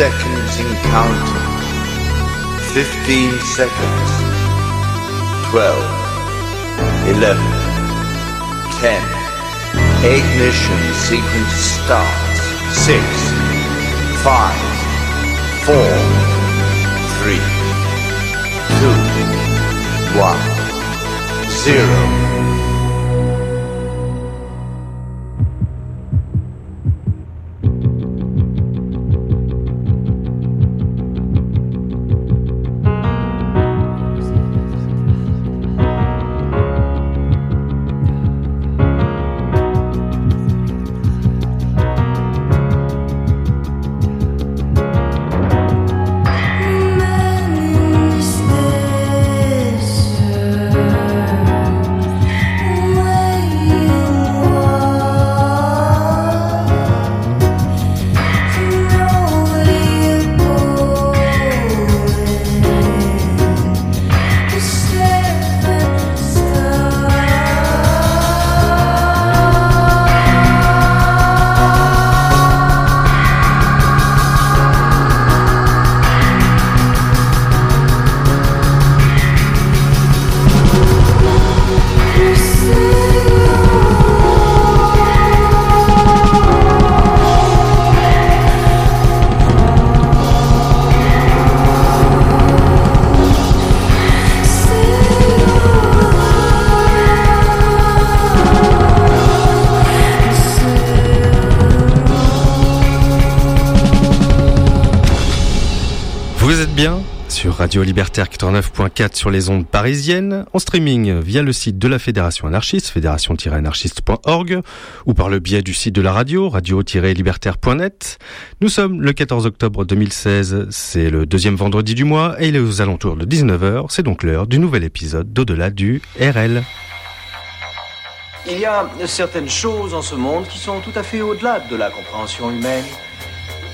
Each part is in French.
Seconds in counting. 15 seconds. 12. 11. 10. Ignition sequence starts. 6. 5. 4. 3. 2. 1. 0. Radio Libertaire 89.4 sur les ondes parisiennes, en streaming via le site de la Fédération anarchiste, fédération-anarchiste.org, ou par le biais du site de la radio, radio-libertaire.net. Nous sommes le 14 octobre 2016, c'est le deuxième vendredi du mois, et il est aux alentours de 19h, c'est donc l'heure du nouvel épisode d'Au-delà du RL. Il y a certaines choses en ce monde qui sont tout à fait au-delà de la compréhension humaine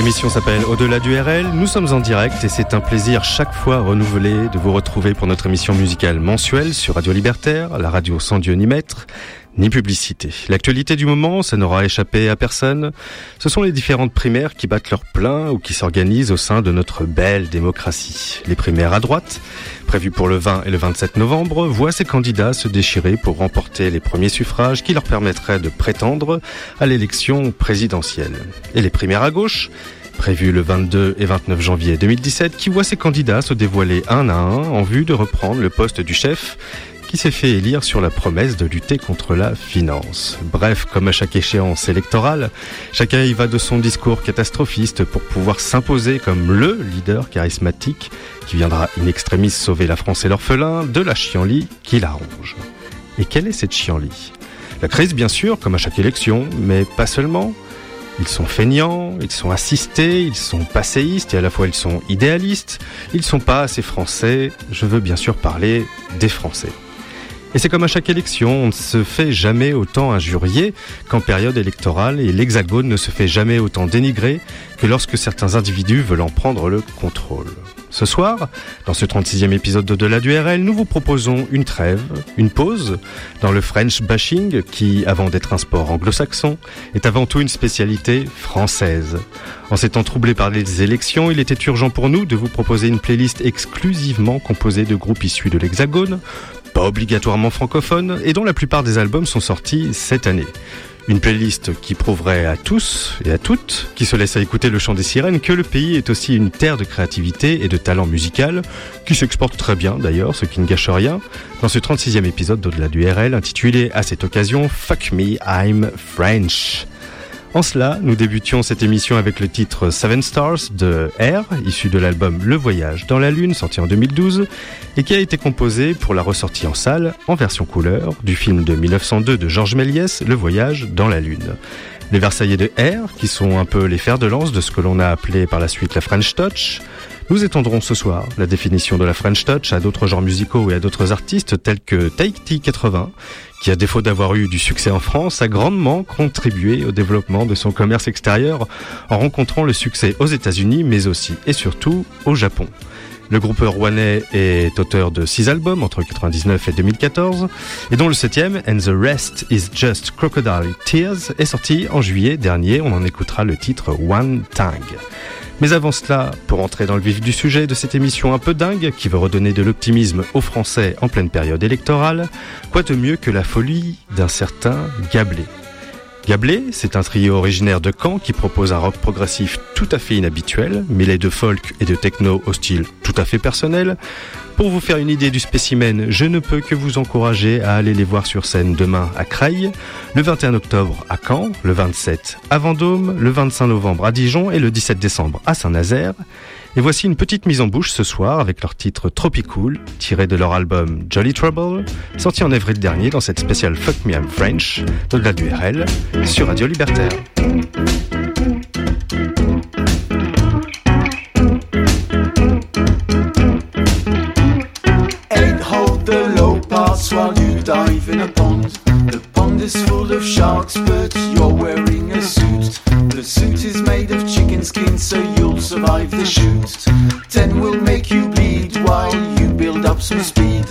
L'émission s'appelle Au-delà du RL. Nous sommes en direct et c'est un plaisir chaque fois renouvelé de vous retrouver pour notre émission musicale mensuelle sur Radio Libertaire, la radio sans Dieu ni maître, ni publicité. L'actualité du moment, ça n'aura échappé à personne. Ce sont les différentes primaires qui battent leur plein ou qui s'organisent au sein de notre belle démocratie. Les primaires à droite, prévues pour le 20 et le 27 novembre, voient ces candidats se déchirer pour remporter les premiers suffrages qui leur permettraient de prétendre à l'élection présidentielle. Et les primaires à gauche, prévues le 22 et 29 janvier 2017, qui voient ces candidats se dévoiler un à un en vue de reprendre le poste du chef qui s'est fait élire sur la promesse de lutter contre la finance. Bref, comme à chaque échéance électorale, chacun y va de son discours catastrophiste pour pouvoir s'imposer comme le leader charismatique qui viendra in extremis sauver la France et l'orphelin de la chienlit qui l'arrange. Et quelle est cette chienlit? La crise, bien sûr, comme à chaque élection, mais pas seulement. Ils sont feignants, ils sont assistés, ils sont passéistes et à la fois ils sont idéalistes. Ils sont pas assez français. Je veux bien sûr parler des Français. Et c'est comme à chaque élection, on ne se fait jamais autant injurier qu'en période électorale et l'hexagone ne se fait jamais autant dénigrer que lorsque certains individus veulent en prendre le contrôle. Ce soir, dans ce 36e épisode de du RL, nous vous proposons une trêve, une pause dans le French bashing qui, avant d'être un sport anglo-saxon, est avant tout une spécialité française. En s'étant troublé par les élections, il était urgent pour nous de vous proposer une playlist exclusivement composée de groupes issus de l'Hexagone, pas obligatoirement francophone, et dont la plupart des albums sont sortis cette année. Une playlist qui prouverait à tous et à toutes qui se laissent à écouter le chant des sirènes que le pays est aussi une terre de créativité et de talent musical, qui s'exporte très bien d'ailleurs, ce qui ne gâche rien, dans ce 36e épisode d'Au-delà du RL intitulé à cette occasion Fuck Me, I'm French. En cela, nous débutions cette émission avec le titre Seven Stars de R, issu de l'album Le Voyage dans la Lune, sorti en 2012, et qui a été composé pour la ressortie en salle, en version couleur, du film de 1902 de Georges Méliès, Le Voyage dans la Lune. Les Versaillais de R, qui sont un peu les fers de lance de ce que l'on a appelé par la suite la French Touch, nous étendrons ce soir la définition de la French Touch à d'autres genres musicaux et à d'autres artistes tels que Take 80, qui à défaut d'avoir eu du succès en France, a grandement contribué au développement de son commerce extérieur en rencontrant le succès aux États-Unis mais aussi et surtout au Japon. Le groupe rouennais est auteur de six albums entre 1999 et 2014, et dont le septième, And the Rest is Just Crocodile Tears, est sorti en juillet dernier. On en écoutera le titre One Tang. Mais avant cela, pour entrer dans le vif du sujet de cette émission un peu dingue, qui veut redonner de l'optimisme aux Français en pleine période électorale, quoi de mieux que la folie d'un certain Gablé? Gablé, c'est un trio originaire de Caen qui propose un rock progressif tout à fait inhabituel, mêlé de folk et de techno au style tout à fait personnel, pour vous faire une idée du spécimen, je ne peux que vous encourager à aller les voir sur scène demain à Creil, le 21 octobre à Caen, le 27 à Vendôme, le 25 novembre à Dijon et le 17 décembre à Saint-Nazaire. Et voici une petite mise en bouche ce soir avec leur titre Tropicool, tiré de leur album Jolly Trouble, sorti en avril dernier dans cette spéciale Fuck Me I'm French de la DURL sur Radio Libertaire. Pond is full of sharks, but you're wearing a suit. The suit is made of chicken skin, so you'll survive the shoot. Ten will make you bleed while you build up some speed.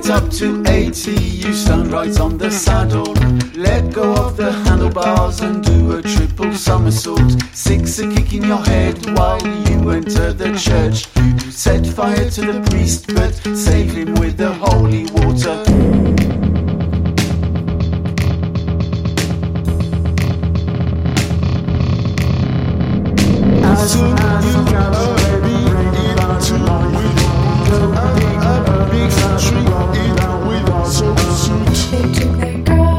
Weight up to 80, you stand right on the saddle. Let go of the handlebars and do a triple somersault. Six a kick in your head while you enter the church. You set fire to the priest, but save him with the holy water. As soon as you under a big tree in a without so suit.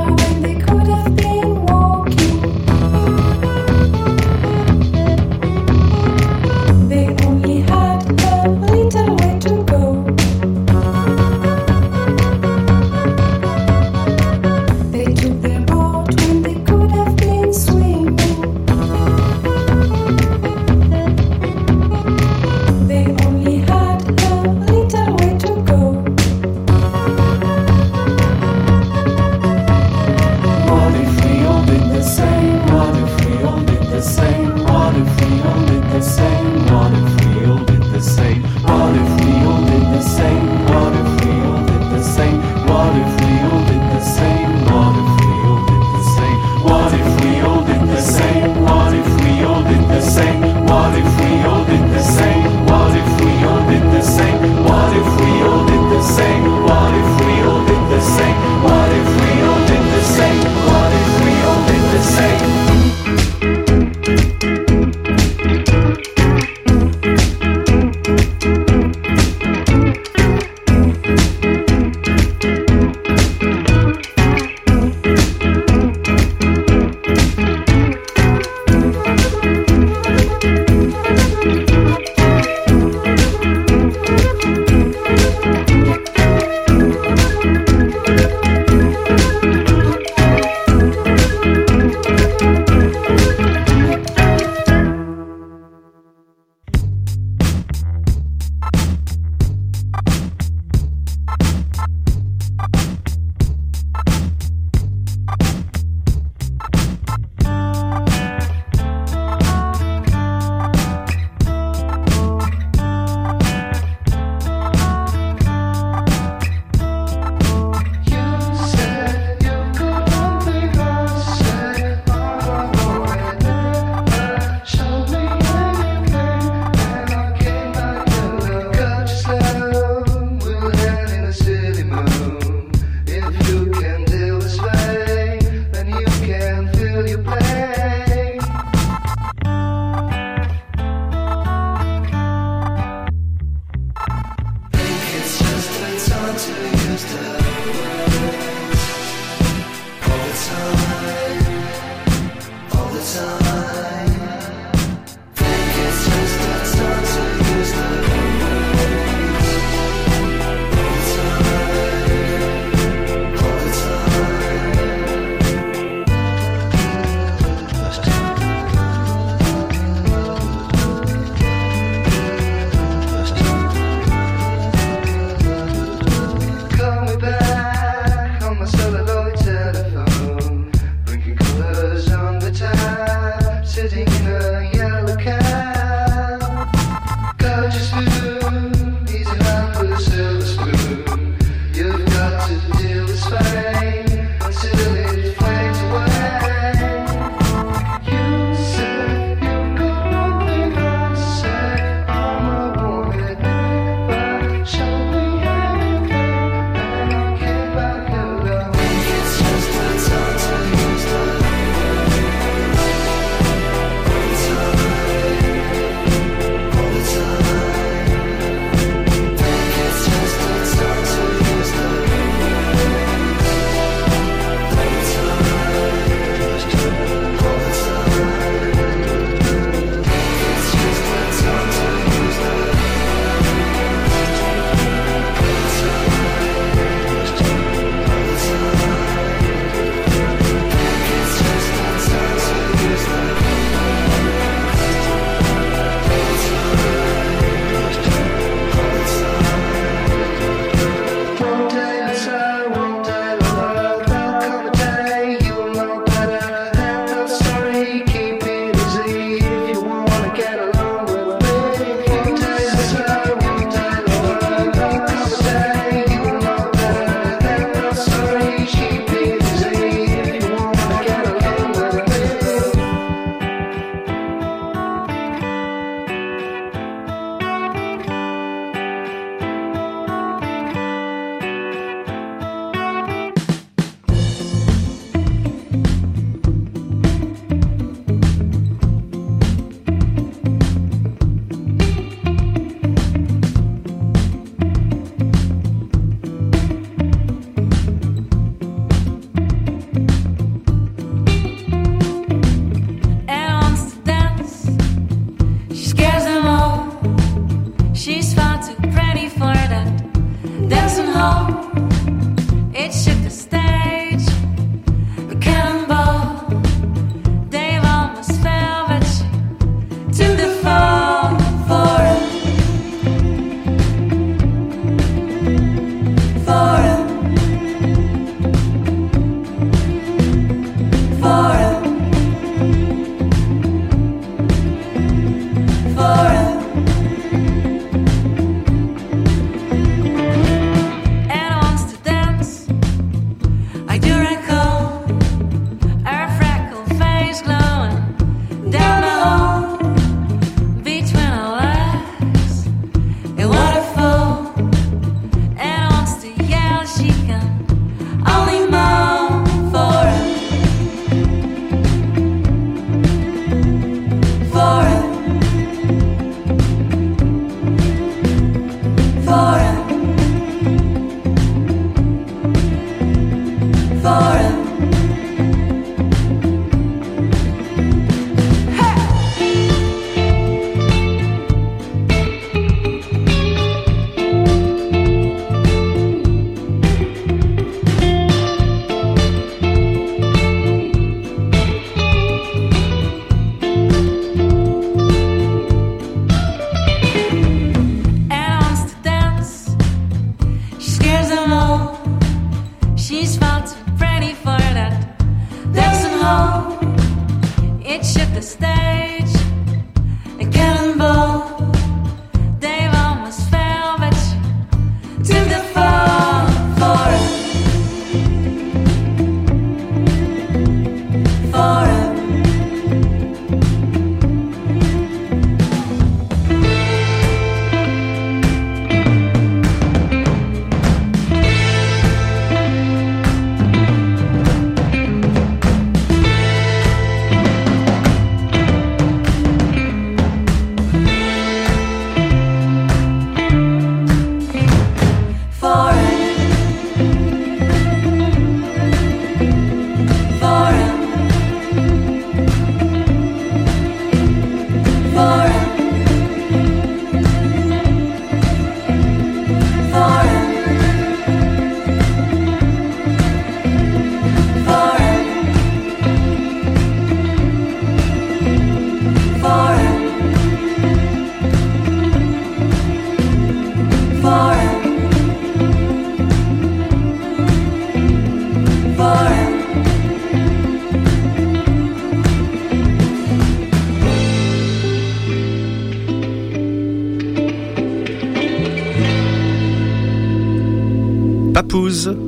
아!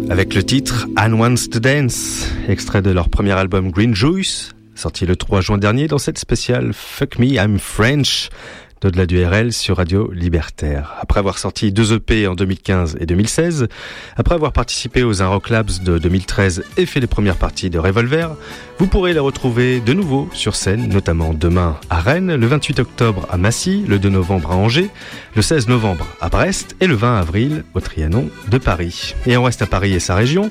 Avec le titre Anne Wants to Dance, extrait de leur premier album Green Juice, sorti le 3 juin dernier dans cette spéciale Fuck Me I'm French de du RL sur Radio Libertaire. Après avoir sorti deux EP en 2015 et 2016, après avoir participé aux Rock Labs de 2013 et fait les premières parties de Revolver, vous pourrez les retrouver de nouveau sur scène, notamment demain à Rennes, le 28 octobre à Massy, le 2 novembre à Angers, le 16 novembre à Brest et le 20 avril au Trianon de Paris. Et on reste à Paris et sa région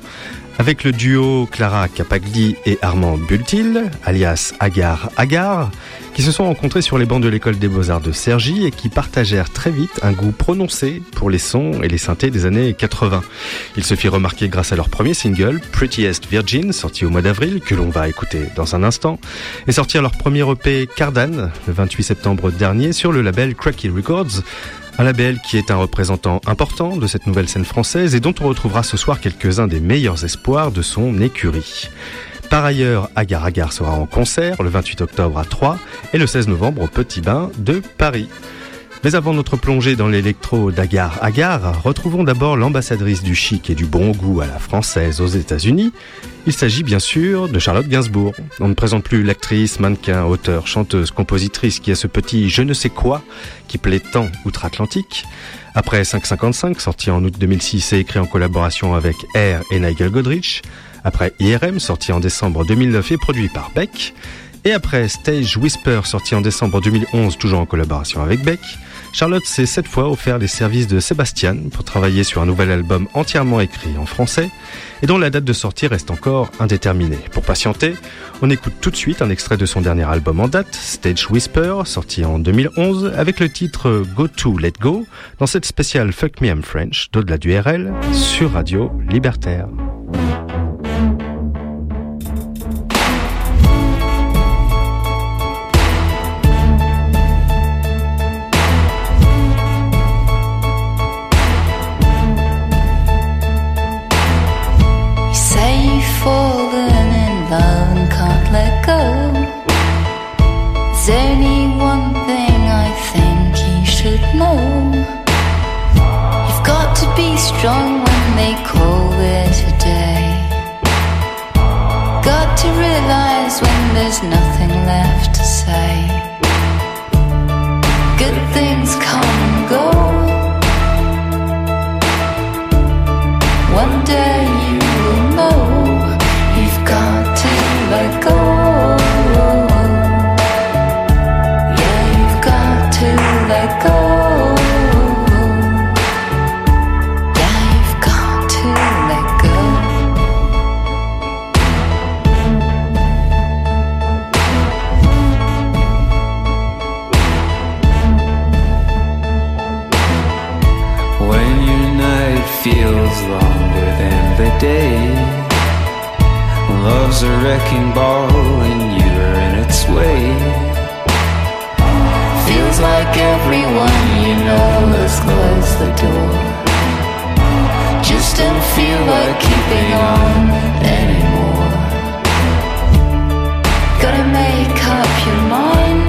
avec le duo Clara Capagli et Armand Bultil, alias Agar Agar, qui se sont rencontrés sur les bancs de l'école des beaux-arts de Cergy et qui partagèrent très vite un goût prononcé pour les sons et les synthés des années 80. Ils se firent remarquer grâce à leur premier single, Prettiest Virgin, sorti au mois d'avril, que l'on va écouter dans un instant, et sortir leur premier EP Cardan, le 28 septembre dernier, sur le label Cracky Records, un label qui est un représentant important de cette nouvelle scène française et dont on retrouvera ce soir quelques-uns des meilleurs espoirs de son écurie. Par ailleurs, Agar Agar sera en concert le 28 octobre à Troyes et le 16 novembre au Petit Bain de Paris. Mais avant notre plongée dans l'électro d'Agar Agar, retrouvons d'abord l'ambassadrice du chic et du bon goût à la française aux États-Unis. Il s'agit bien sûr de Charlotte Gainsbourg. On ne présente plus l'actrice, mannequin, auteur, chanteuse, compositrice qui a ce petit je ne sais quoi qui plaît tant outre-Atlantique. Après 555, sorti en août 2006 et écrit en collaboration avec Air et Nigel Godrich. Après IRM, sorti en décembre 2009 et produit par Beck. Et après Stage Whisper, sorti en décembre 2011, toujours en collaboration avec Beck. Charlotte s'est cette fois offert les services de Sébastien pour travailler sur un nouvel album entièrement écrit en français et dont la date de sortie reste encore indéterminée. Pour patienter, on écoute tout de suite un extrait de son dernier album en date, Stage Whisper, sorti en 2011, avec le titre Go To Let Go, dans cette spéciale Fuck Me I'm French d'au-delà du RL sur Radio Libertaire. say. Good things come and go. One day. a wrecking ball and you are in its way. Feels like everyone you know has closed the door. Just don't feel like keeping on anymore. Gotta make up your mind.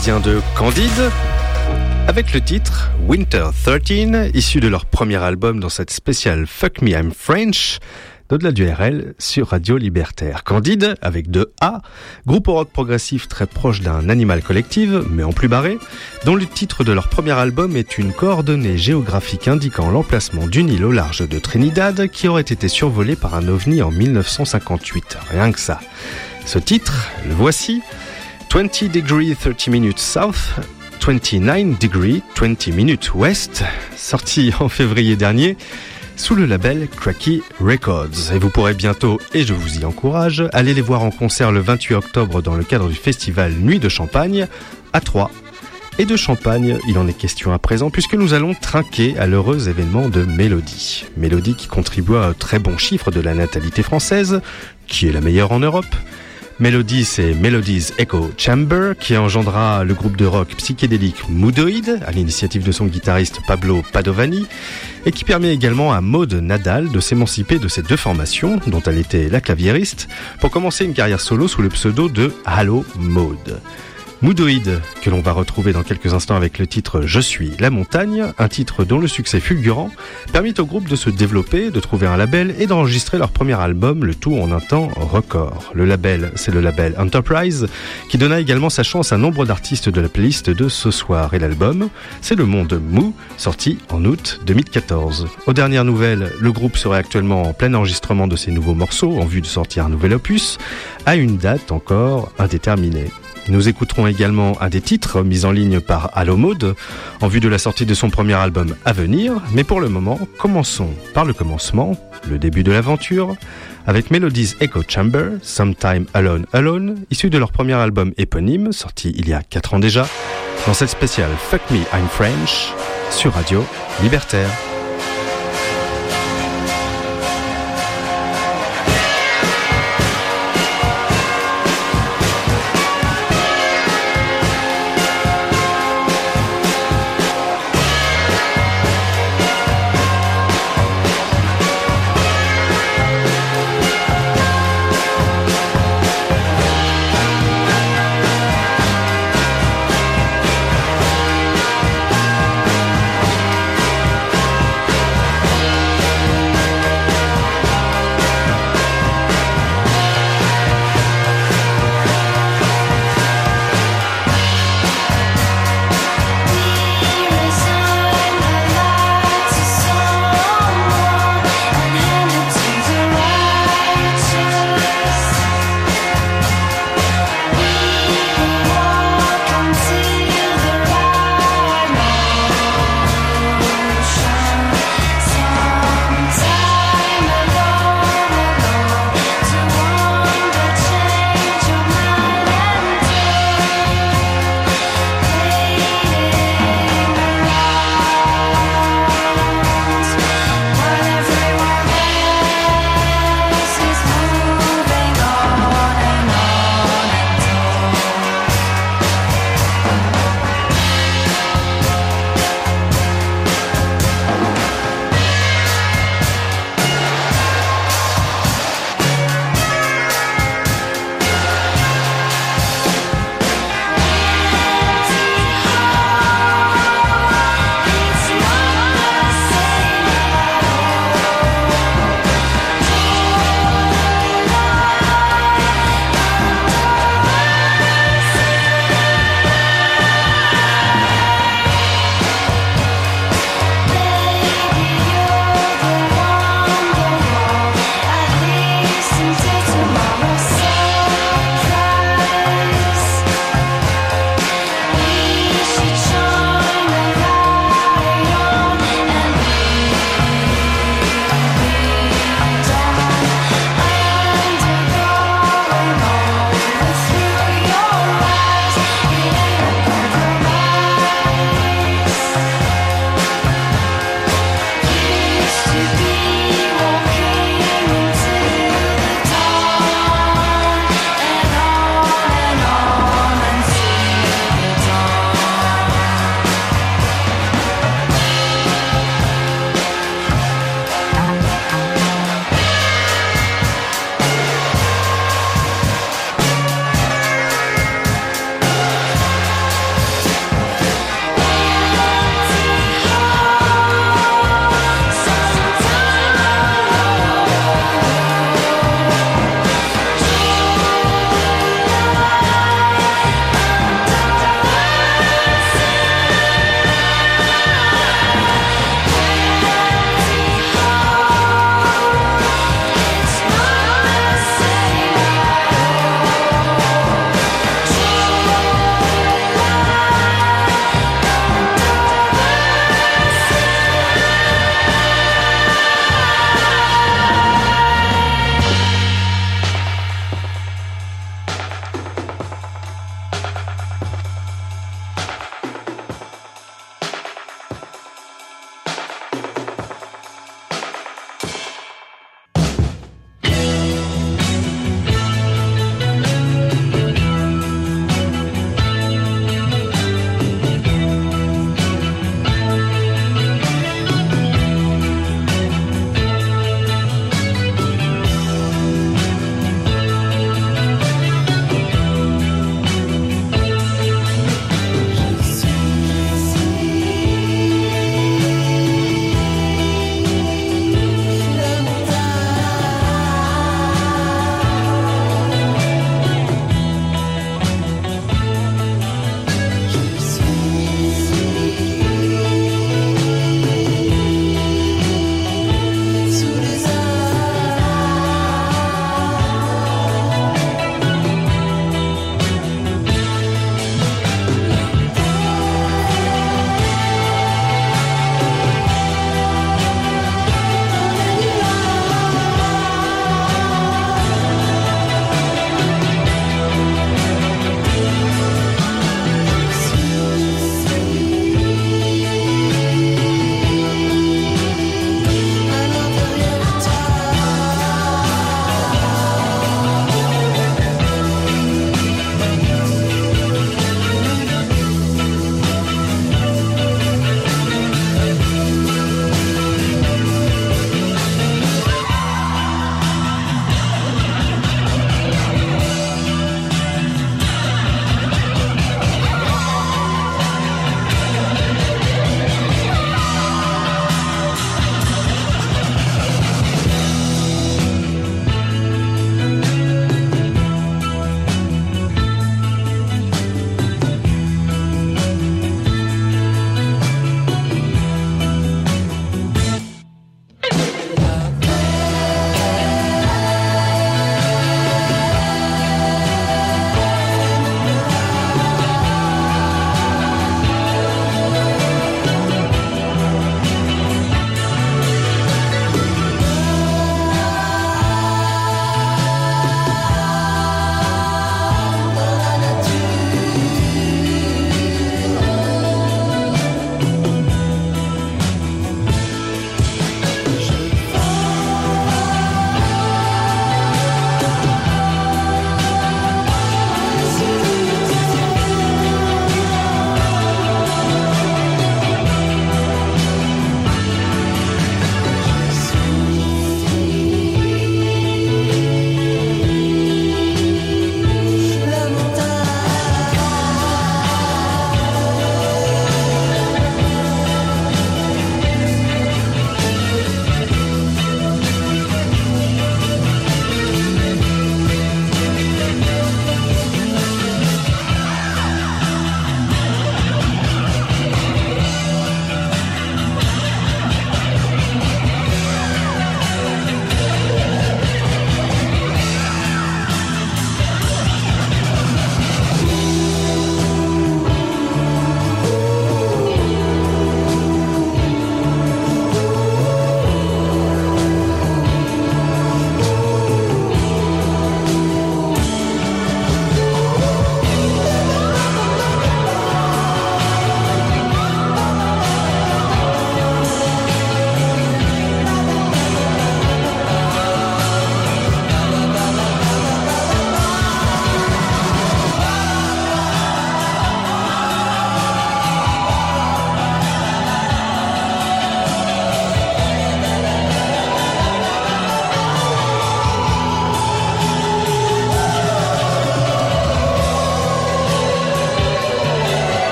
Parisiens de Candide, avec le titre Winter 13, issu de leur premier album dans cette spéciale Fuck Me I'm French, d'au-delà du RL sur Radio Libertaire. Candide, avec deux A, groupe rock progressif très proche d'un animal collectif, mais en plus barré, dont le titre de leur premier album est une coordonnée géographique indiquant l'emplacement d'une île au large de Trinidad qui aurait été survolée par un ovni en 1958. Rien que ça. Ce titre, le voici. 20 degree 30 minutes south, 29 degree 20 minutes west, sorti en février dernier sous le label Cracky Records. Et vous pourrez bientôt, et je vous y encourage, aller les voir en concert le 28 octobre dans le cadre du festival Nuit de Champagne à Troyes. Et de champagne, il en est question à présent puisque nous allons trinquer à l'heureux événement de Mélodie. Mélodie qui contribue à un très bon chiffre de la natalité française, qui est la meilleure en Europe. Melody, c'est Melody's Echo Chamber qui engendra le groupe de rock psychédélique Moodoid à l'initiative de son guitariste Pablo Padovani et qui permet également à Maud Nadal de s'émanciper de ces deux formations dont elle était la claviériste pour commencer une carrière solo sous le pseudo de Halo Maud. Moodoid, que l'on va retrouver dans quelques instants avec le titre Je suis la montagne, un titre dont le succès fulgurant permit au groupe de se développer, de trouver un label et d'enregistrer leur premier album, le tout en un temps record. Le label, c'est le label Enterprise, qui donna également sa chance à nombre d'artistes de la playlist de ce soir. Et l'album, c'est Le Monde Mou, sorti en août 2014. Aux dernières nouvelles, le groupe serait actuellement en plein enregistrement de ses nouveaux morceaux en vue de sortir un nouvel opus, à une date encore indéterminée. Nous écouterons également un des titres mis en ligne par Allo Mode en vue de la sortie de son premier album à venir, mais pour le moment, commençons par le commencement, le début de l'aventure, avec Melody's Echo Chamber, Sometime Alone Alone, issu de leur premier album éponyme, sorti il y a 4 ans déjà, dans cette spéciale Fuck Me I'm French, sur Radio Libertaire.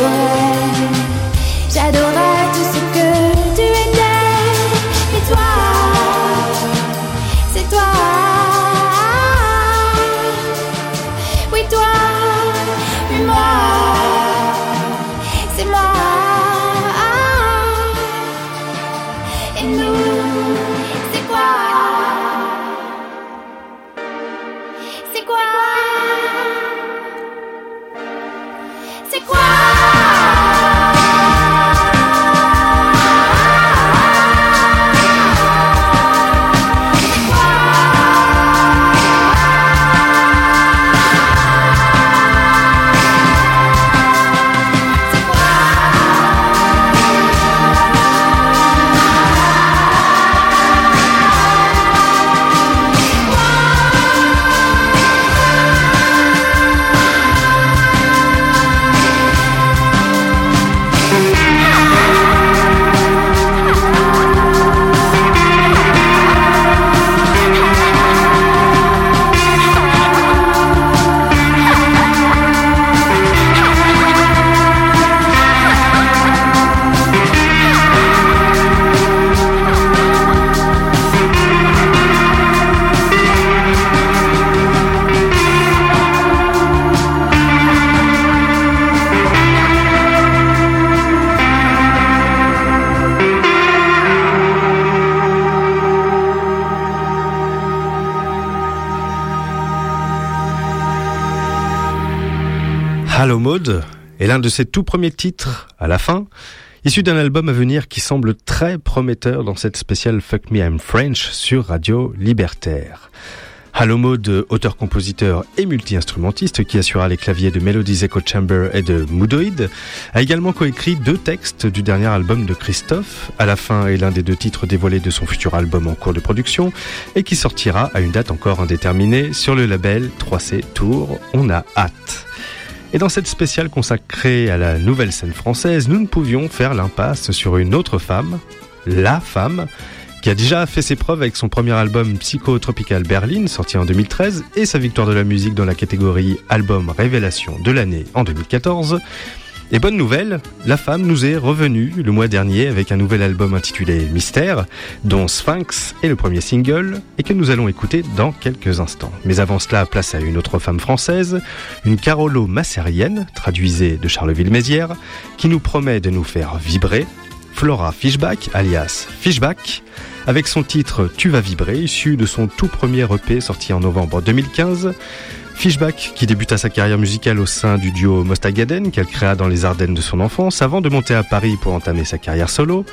Oh. L'un de ses tout premiers titres à la fin, issu d'un album à venir qui semble très prometteur dans cette spéciale Fuck Me I'm French sur Radio Libertaire. Hello Mode, auteur-compositeur et multi-instrumentiste qui assurera les claviers de Melodies Echo Chamber et de Moodoid, a également coécrit deux textes du dernier album de Christophe, à la fin est l'un des deux titres dévoilés de son futur album en cours de production et qui sortira à une date encore indéterminée sur le label 3C Tour. On a hâte. Et dans cette spéciale consacrée à la nouvelle scène française, nous ne pouvions faire l'impasse sur une autre femme, la femme, qui a déjà fait ses preuves avec son premier album Psycho-Tropical Berlin, sorti en 2013, et sa victoire de la musique dans la catégorie Album Révélation de l'année en 2014. Et bonne nouvelle, la femme nous est revenue le mois dernier avec un nouvel album intitulé Mystère, dont Sphinx est le premier single et que nous allons écouter dans quelques instants. Mais avant cela, place à une autre femme française, une Carolo Massérienne, traduisée de Charleville-Mézières, qui nous promet de nous faire vibrer. Flora Fishback, alias Fishback, avec son titre Tu vas vibrer, issu de son tout premier EP sorti en novembre 2015. Fishback, qui débuta sa carrière musicale au sein du duo Mostagaden qu'elle créa dans les Ardennes de son enfance avant de monter à Paris pour entamer sa carrière solo.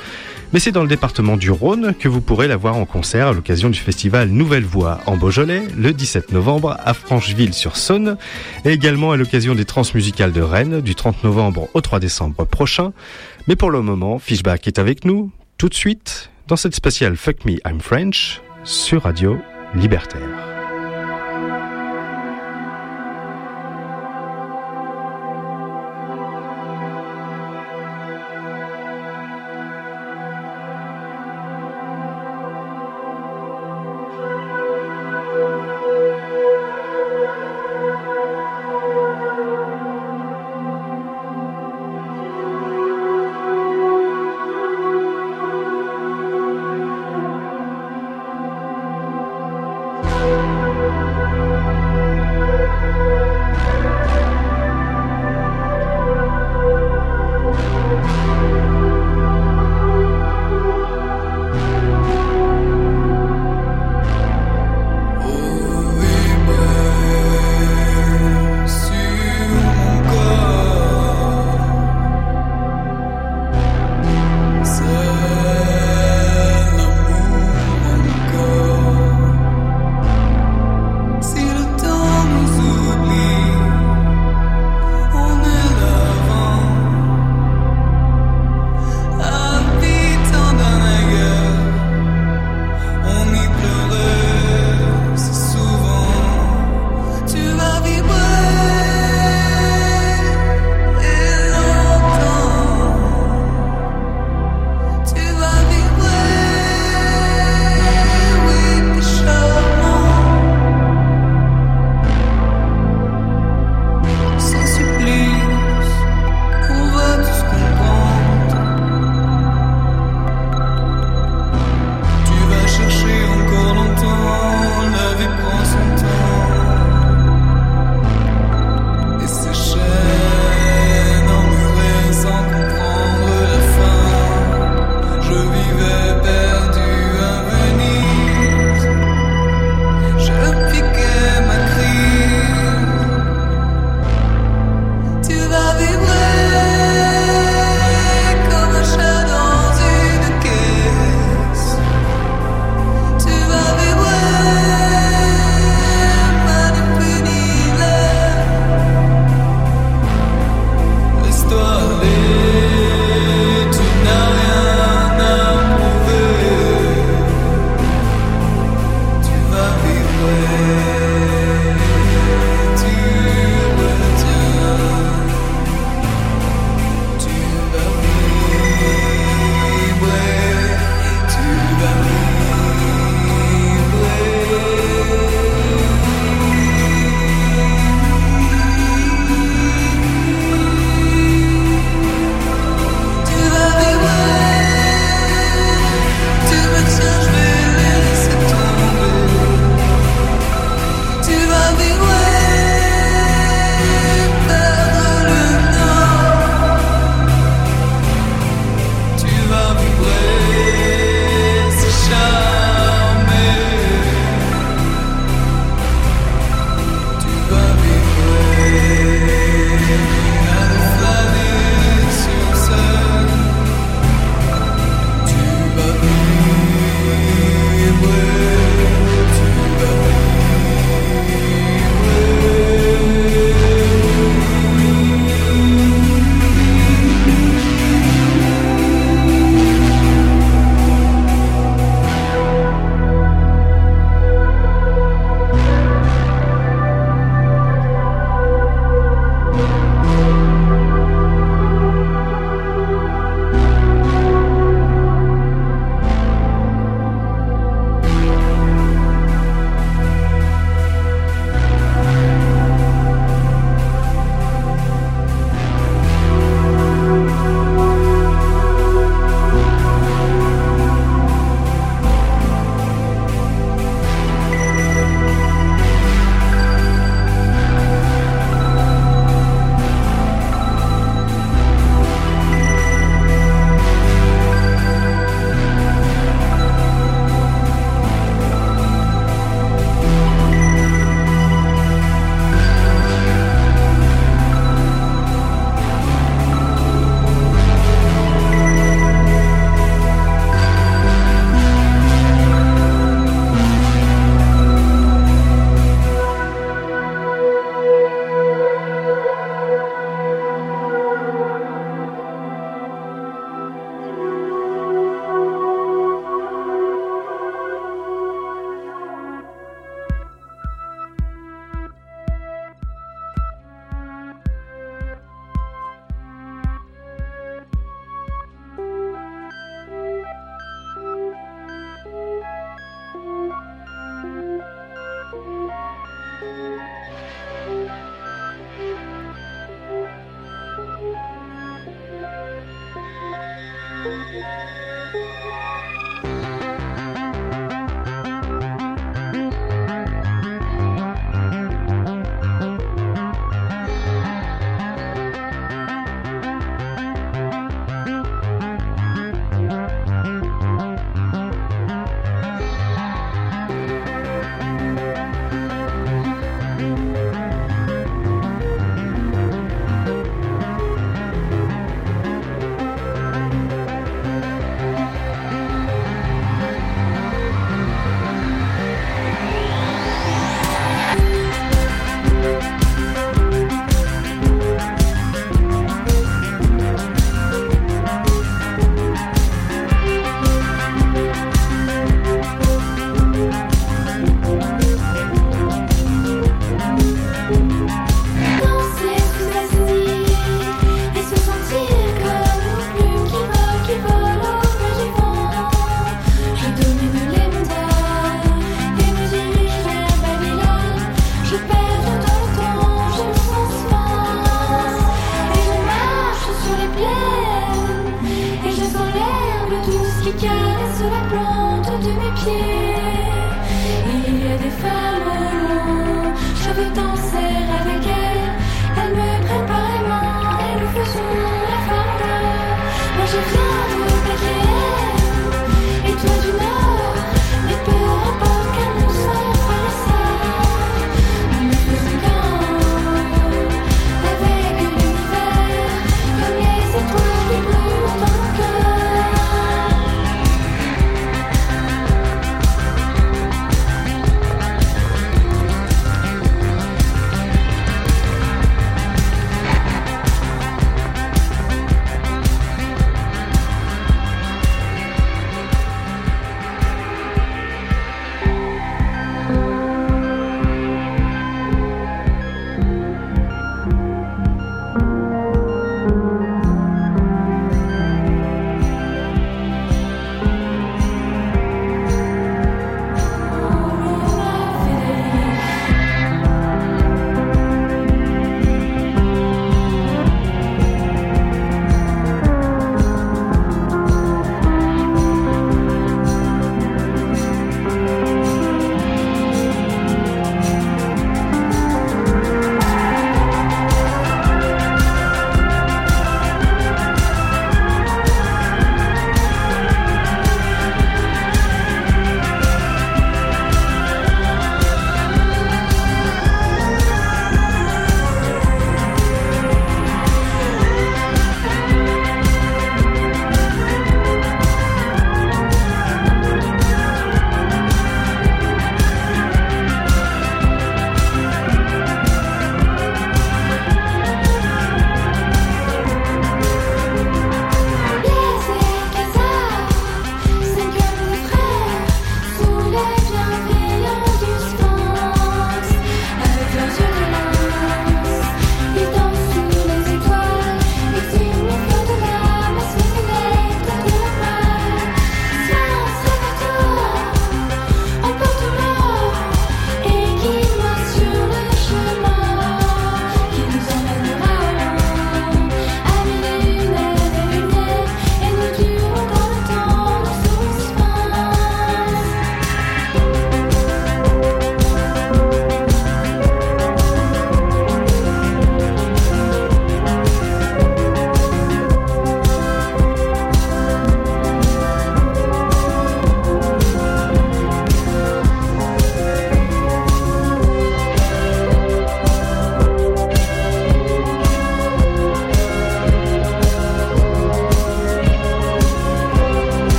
Mais c'est dans le département du Rhône que vous pourrez la voir en concert à l'occasion du festival Nouvelle Voix en Beaujolais le 17 novembre à Francheville-sur-Saône et également à l'occasion des Transmusicales de Rennes du 30 novembre au 3 décembre prochain. Mais pour le moment, Fishback est avec nous tout de suite dans cette spéciale Fuck Me I'm French sur Radio Libertaire.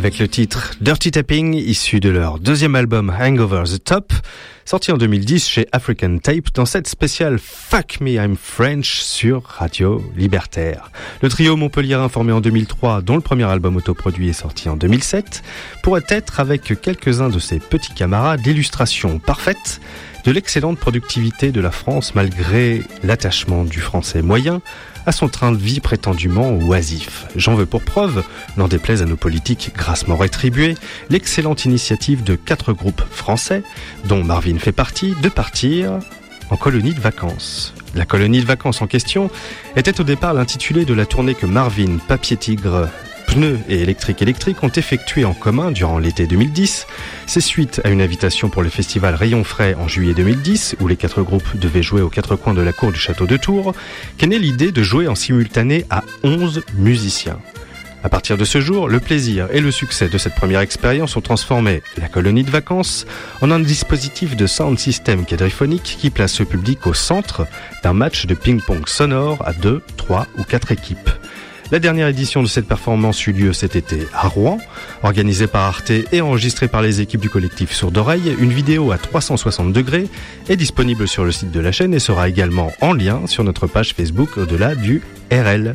Avec le titre Dirty Tapping, issu de leur deuxième album Hangover the Top, sorti en 2010 chez African Tape dans cette spéciale Fuck Me I'm French sur Radio Libertaire. Le trio montpelliérain formé en 2003, dont le premier album autoproduit est sorti en 2007, pourrait être avec quelques-uns de ses petits camarades l'illustration parfaite de l'excellente productivité de la France malgré l'attachement du français moyen à son train de vie prétendument oisif. J'en veux pour preuve, n'en déplaise à nos politiques grassement rétribués, l'excellente initiative de quatre groupes français, dont Marvin fait partie, de partir en colonie de vacances. La colonie de vacances en question était au départ l'intitulé de la tournée que Marvin, Papier Tigre, Pneus et Électrique Électrique ont effectué en commun durant l'été 2010. C'est suite à une invitation pour le festival Rayon Frais en juillet 2010, où les quatre groupes devaient jouer aux quatre coins de la cour du château de Tours, qu'est née l'idée de jouer en simultané à 11 musiciens? À partir de ce jour, le plaisir et le succès de cette première expérience ont transformé la colonie de vacances en un dispositif de sound system quadriphonique qui place le public au centre d'un match de ping-pong sonore à 2, 3 ou 4 équipes. La dernière édition de cette performance eut lieu cet été à Rouen, organisée par Arte et enregistrée par les équipes du collectif Sourd d'Oreille. Une vidéo à 360 degrés est disponible sur le site de la chaîne et sera également en lien sur notre page Facebook au-delà du RL.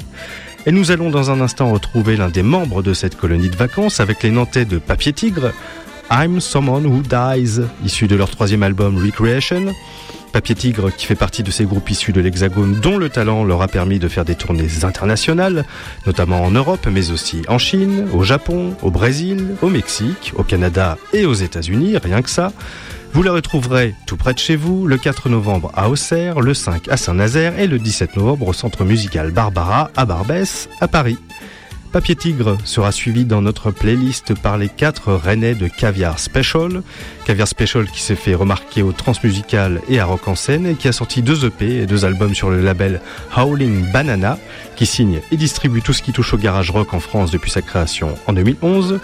Et nous allons dans un instant retrouver l'un des membres de cette colonie de vacances avec les Nantais de Papier Tigre, I'm Someone Who Dies, issu de leur troisième album Recreation. Papier Tigre qui fait partie de ces groupes issus de l'Hexagone dont le talent leur a permis de faire des tournées internationales, notamment en Europe mais aussi en Chine, au Japon, au Brésil, au Mexique, au Canada et aux États-Unis, rien que ça. Vous le retrouverez tout près de chez vous le 4 novembre à Auxerre, le 5 à Saint-Nazaire et le 17 novembre au centre musical Barbara à Barbès à Paris. Papier Tigre sera suivi dans notre playlist par les quatre Rennais de Caviar Special. Caviar Special qui s'est fait remarquer au Transmusical et à Rock en scène et qui a sorti deux EP et deux albums sur le label Howling Banana qui signe et distribue tout ce qui touche au garage rock en France depuis sa création en 2011.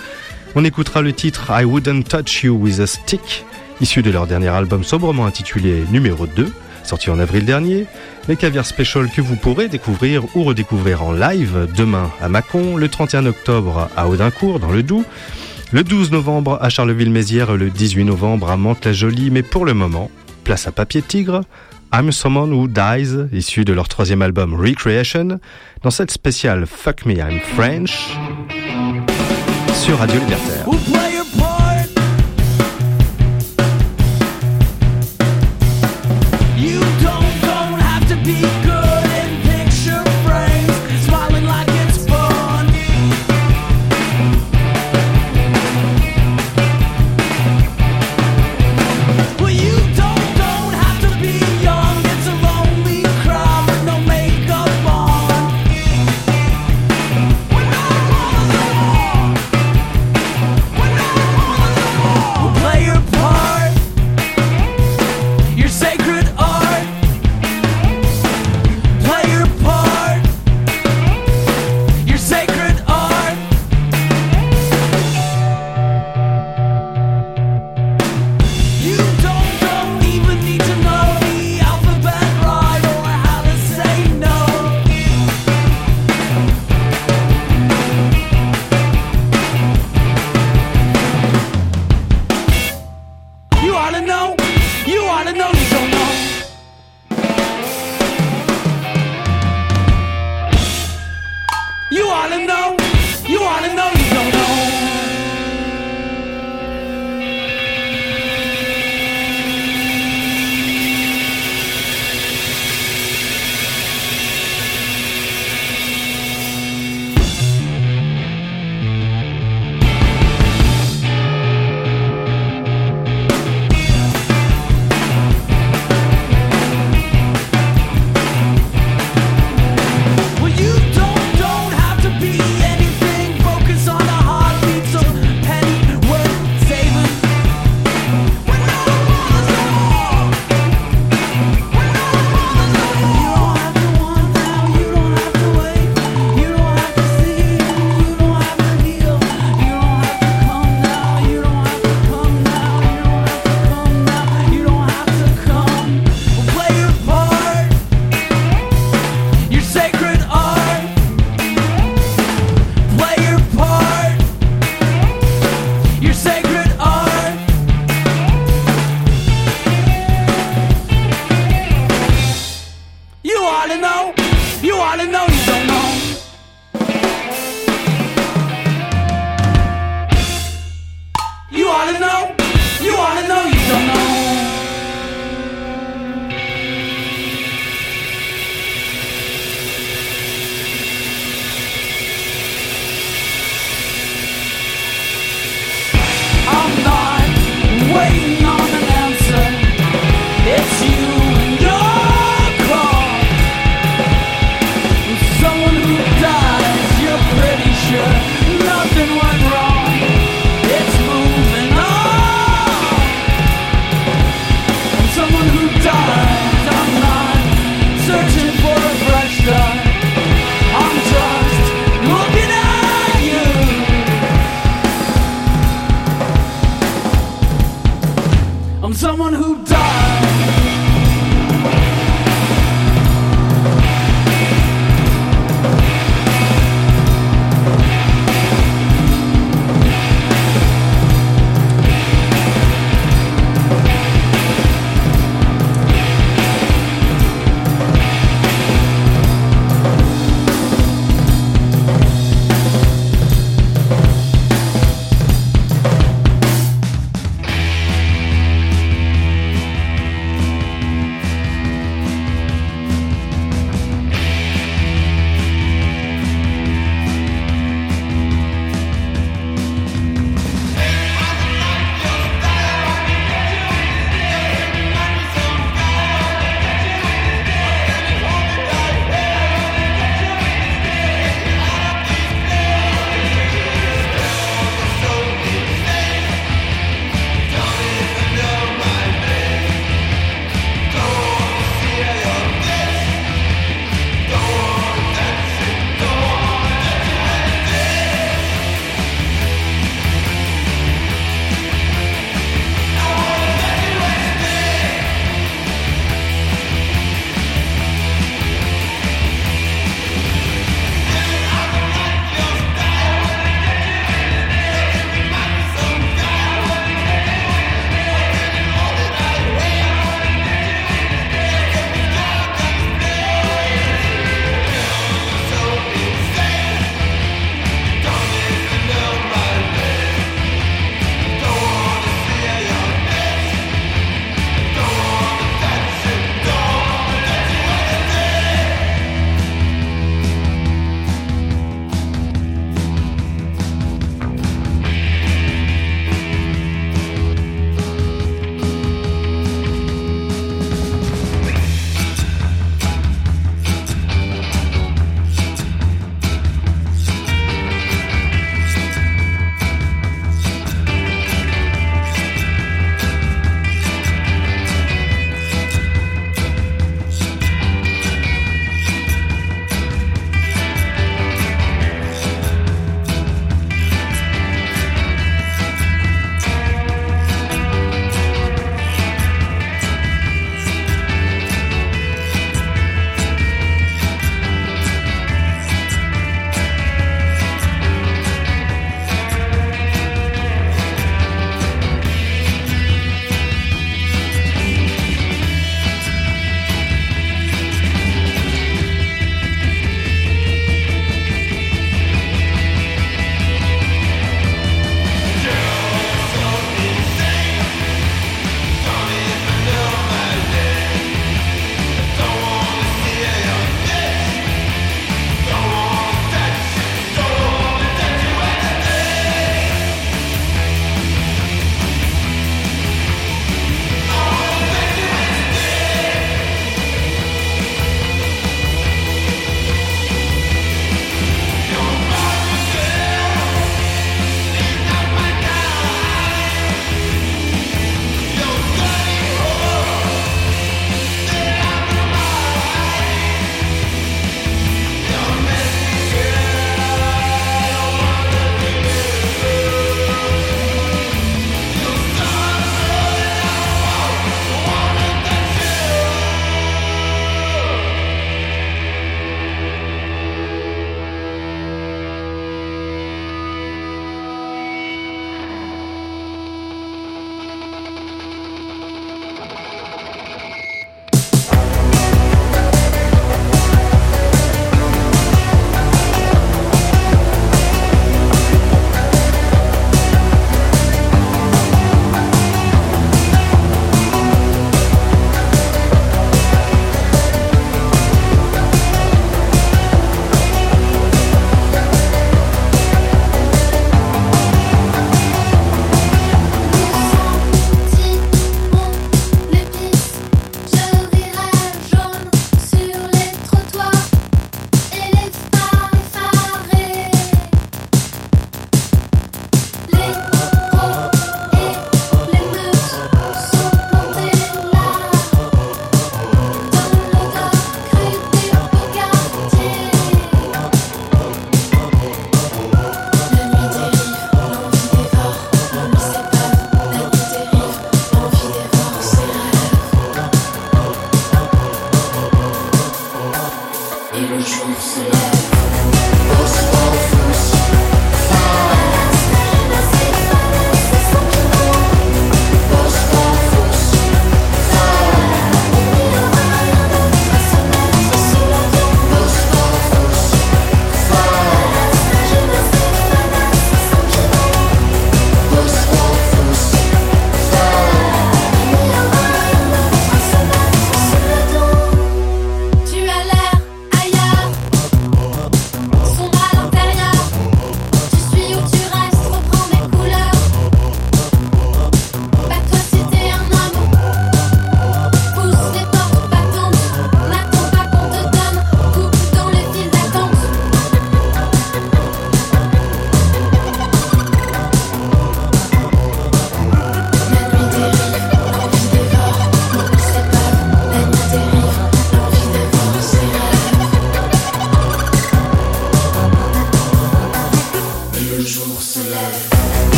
On écoutera le titre I Wouldn't Touch You With a Stick issu de leur dernier album sobrement intitulé Numéro 2 sorti en avril dernier, les caviar special que vous pourrez découvrir ou redécouvrir en live demain à Mâcon, le 31 octobre à Audincourt dans le Doubs, le 12 novembre à Charleville-Mézières le 18 novembre à Mantes-la-Jolie, mais pour le moment, place à Papier Tigre, I'm Someone Who Dies, issu de leur troisième album Recreation, dans cette spéciale Fuck Me I'm French sur Radio Libertaire.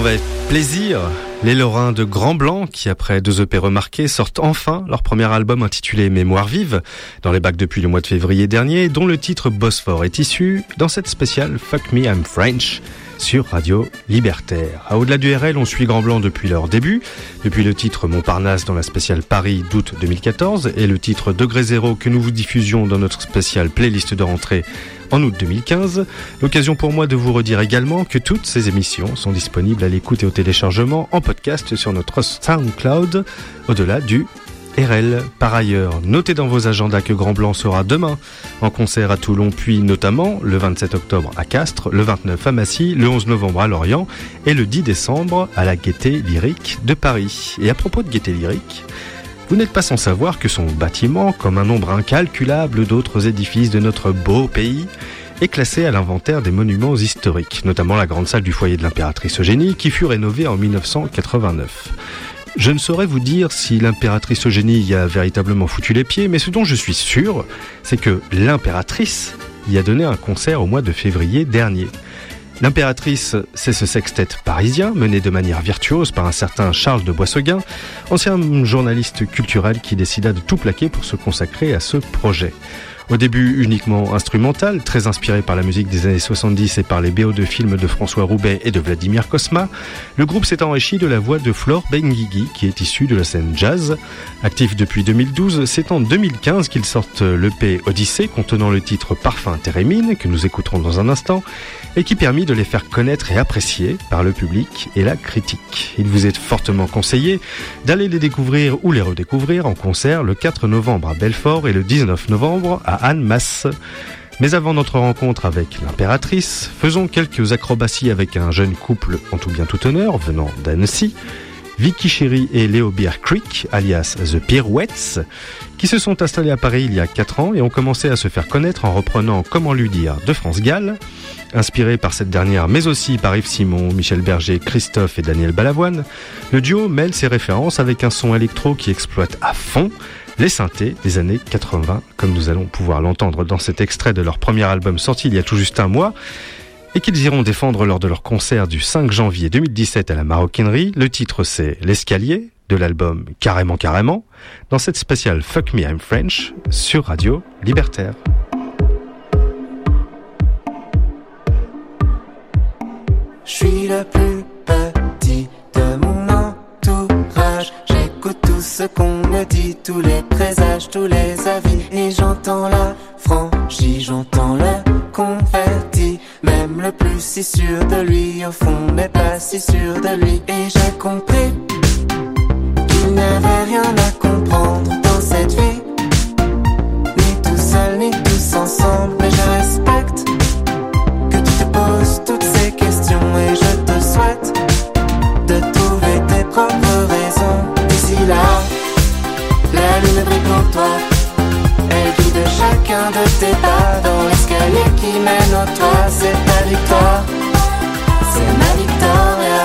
Nous retrouvons avec plaisir les Lorrains de Grand Blanc qui, après deux EP remarqués, sortent enfin leur premier album intitulé Mémoire vive dans les bacs depuis le mois de février dernier, dont le titre Bosphore est issu dans cette spéciale Fuck Me I'm French sur Radio Libertaire. À au-delà du RL, on suit Grand Blanc depuis leur début, depuis le titre Montparnasse dans la spéciale Paris d'août 2014 et le titre Degré Zéro que nous vous diffusions dans notre spéciale playlist de rentrée en août 2015. L'occasion pour moi de vous redire également que toutes ces émissions sont disponibles à l'écoute et au téléchargement en podcast sur notre SoundCloud au-delà du RL. Par ailleurs, notez dans vos agendas que Grand Blanc sera demain en concert à Toulon, puis notamment le 27 octobre à Castres, le 29 à Massy, le 11 novembre à Lorient et le 10 décembre à la Gaîté Lyrique de Paris. Et à propos de Gaîté Lyrique, vous n'êtes pas sans savoir que son bâtiment, comme un nombre incalculable d'autres édifices de notre beau pays, est classé à l'inventaire des monuments historiques, notamment la grande salle du foyer de l'impératrice Eugénie qui fut rénovée en 1989. Je ne saurais vous dire si l'impératrice Eugénie y a véritablement foutu les pieds, mais ce dont je suis sûr, c'est que l'impératrice y a donné un concert au mois de février dernier. L'impératrice, c'est ce sextet parisien mené de manière virtuose par un certain Charles de Boisseguin, ancien journaliste culturel qui décida de tout plaquer pour se consacrer à ce projet. Au début uniquement instrumental, très inspiré par la musique des années 70 et par les BO de films de François Roubaix et de Vladimir Kosma, le groupe s'est enrichi de la voix de Flore Benguigui, qui est issue de la scène jazz. Actif depuis 2012, c'est en 2015 qu'ils sortent l'EP Odyssée contenant le titre Parfum Térémine, que nous écouterons dans un instant, et qui permit de les faire connaître et apprécier par le public et la critique. Il vous est fortement conseillé d'aller les découvrir ou les redécouvrir en concert le 4 novembre à Belfort et le 19 novembre à Annemasse. Mais avant notre rencontre avec l'impératrice, faisons quelques acrobaties avec un jeune couple en tout bien tout honneur venant d'Annecy, Vicky Chéry et Léo Beer Creek, alias The Pirouettes, qui se sont installés à Paris il y a 4 ans et ont commencé à se faire connaître en reprenant Comment lui dire de France Gall, Inspiré par cette dernière, mais aussi par Yves Simon, Michel Berger, Christophe et Daniel Balavoine, le duo mêle ses références avec un son électro qui exploite à fond les synthés des années 80, comme nous allons pouvoir l'entendre dans cet extrait de leur premier album sorti il y a tout juste un mois, et qu'ils iront défendre lors de leur concert du 5 janvier 2017 à la Maroquinerie. Le titre c'est L'escalier de l'album Carrément Carrément, dans cette spéciale Fuck Me I'm French sur Radio Libertaire. Tout ce qu'on me dit, tous les présages, tous les avis. Et j'entends la franchise, j'entends le confetti. Même le plus si sûr de lui, au fond, n'est pas si sûr de lui. Et j'ai compris qu'il n'y avait rien à comprendre dans cette vie. Ni tout seul, ni tous toi. Elle guide chacun de tes pas dans l'escalier qui mène au toit. C'est ta victoire, c'est ma victoria.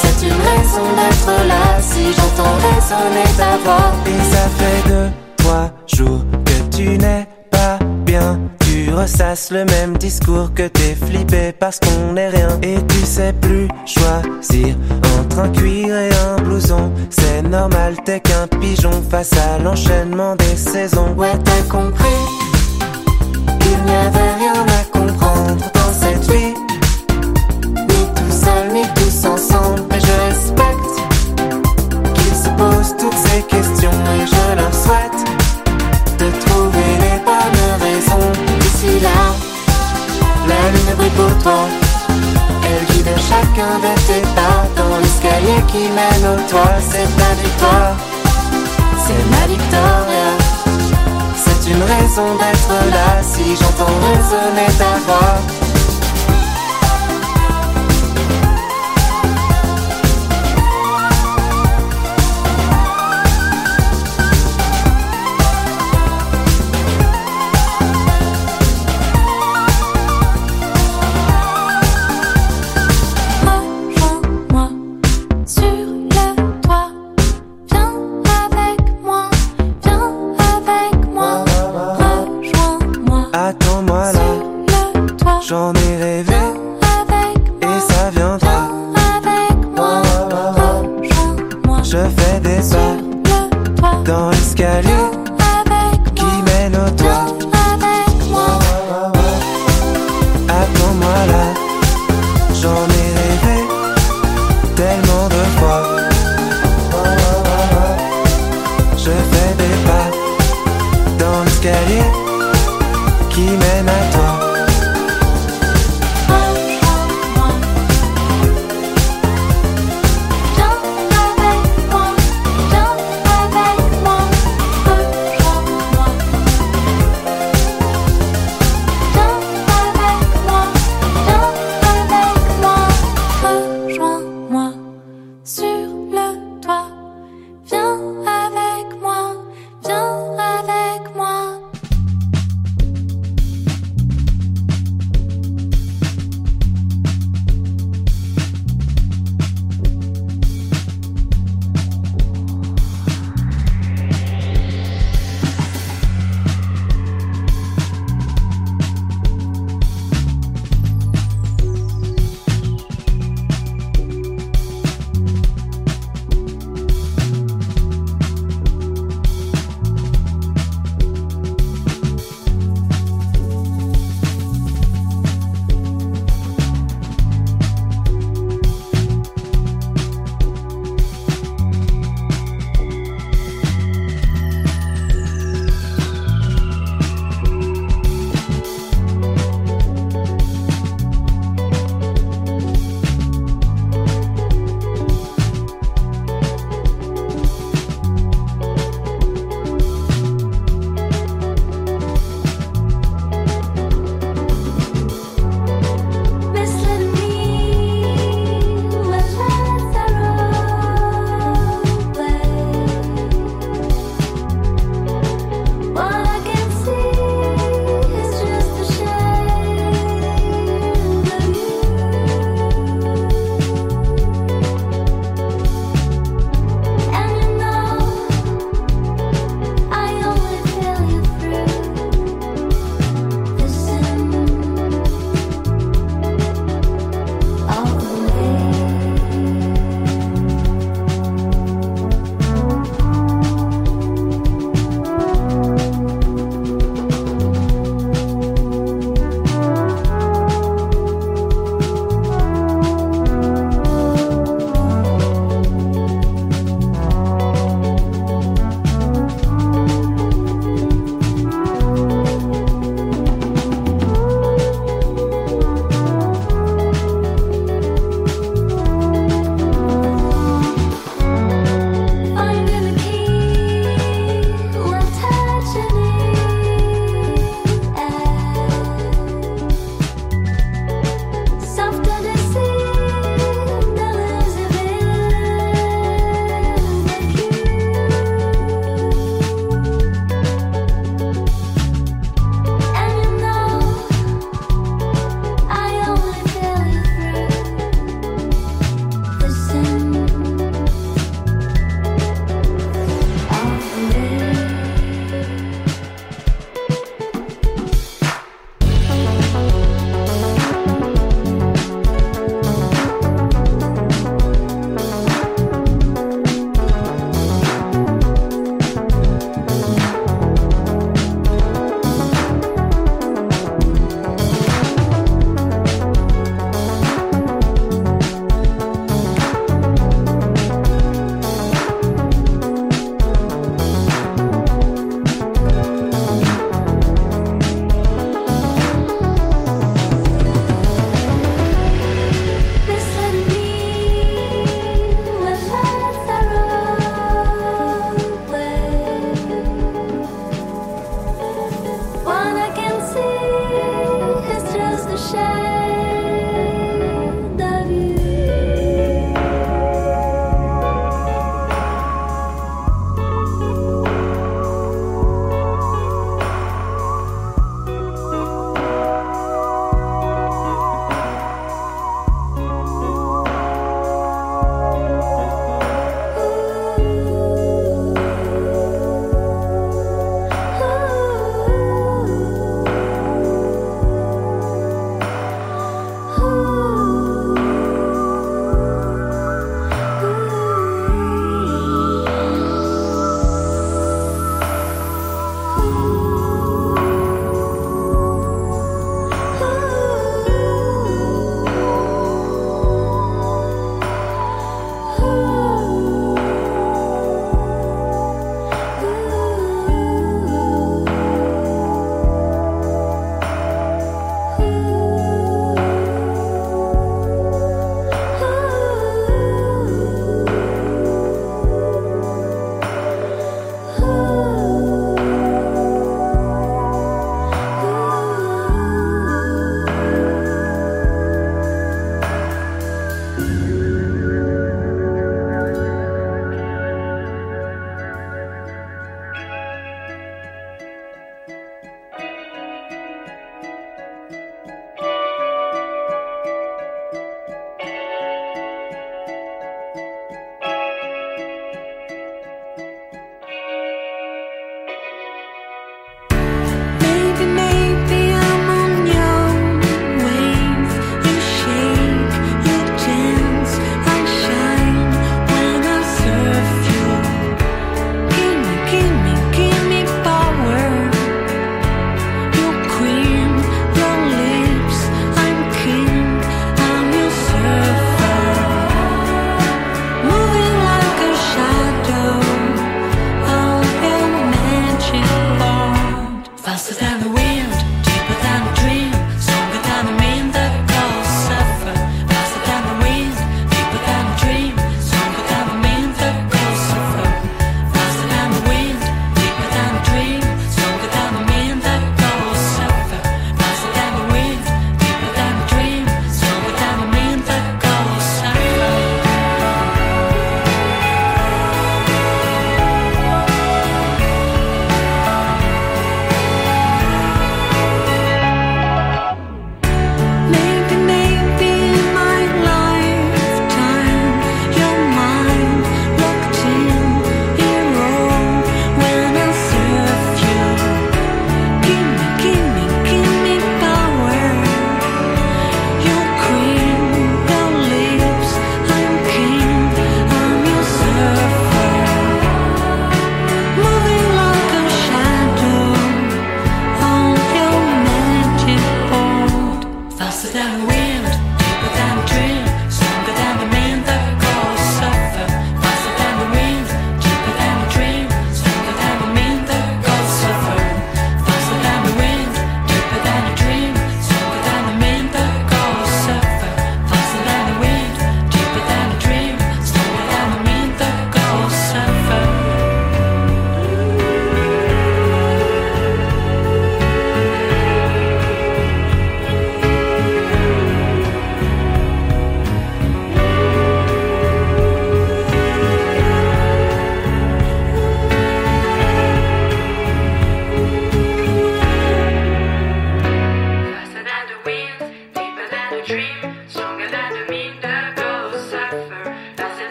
C'est une raison d'être là si j'entends résonner ta voix. Et ça fait deux, trois jours que tu n'es pas bien. Ressasses le même discours que t'es flippé parce qu'on n'est rien. Et tu sais plus choisir entre un cuir et un blouson. C'est normal, t'es qu'un pigeon face à l'enchaînement des saisons. Ouais, t'as compris qu'il n'y avait rien à comprendre Elle guide chacun de tes pas dans l'escalier qui mène au toit. C'est ta victoire, c'est ma victoria. C'est une raison d'être là si j'entends résonner ta voix.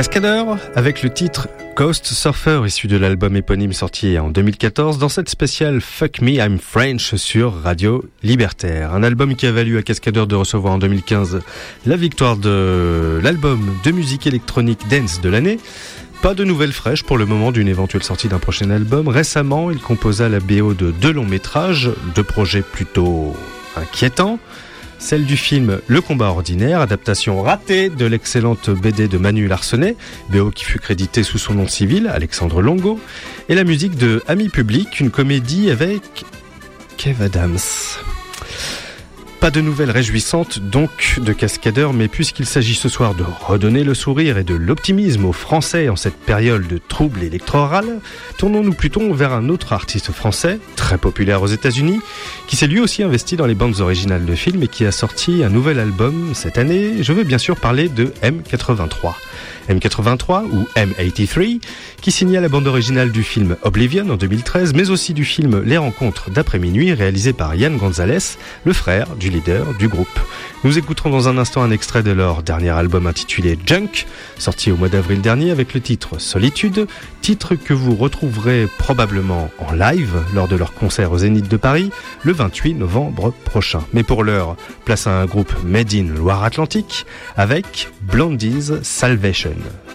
Cascadeur avec le titre Coast Surfer issu de l'album éponyme sorti en 2014 dans cette spéciale Fuck Me I'm French sur Radio Libertaire. Un album qui a valu à Cascadeur de recevoir en 2015 la victoire de l'album de musique électronique dance de l'année. Pas de nouvelles fraîches pour le moment d'une éventuelle sortie d'un prochain album. Récemment, il composa la BO de deux longs métrages, deux projets plutôt inquiétants. Celle du film Le combat ordinaire, adaptation ratée de l'excellente BD de Manu Larsenet, BO qui fut crédité sous son nom civil, Alexandre Longo, et la musique de Ami Public, une comédie avec Kev Adams. Pas de nouvelles réjouissantes donc de Cascadeur, mais puisqu'il s'agit ce soir de redonner le sourire et de l'optimisme aux Français en cette période de trouble électoral, tournons-nous plutôt vers un autre artiste français, très populaire aux États-Unis, qui s'est lui aussi investi dans les bandes originales de films et qui a sorti un nouvel album cette année. Je veux bien sûr parler de M83. M83 ou M83, qui signa la bande originale du film Oblivion en 2013, mais aussi du film Les Rencontres d'après minuit, réalisé par Yann Gonzalez, le frère du leader du groupe. Nous écouterons dans un instant un extrait de leur dernier album intitulé Junk, sorti au mois d'avril dernier avec le titre Solitude, titre que vous retrouverez probablement en live lors de leur concert au Zénith de Paris le 28 novembre prochain. Mais pour l'heure, place à un groupe Made in Loire-Atlantique avec Blondie's Salvation.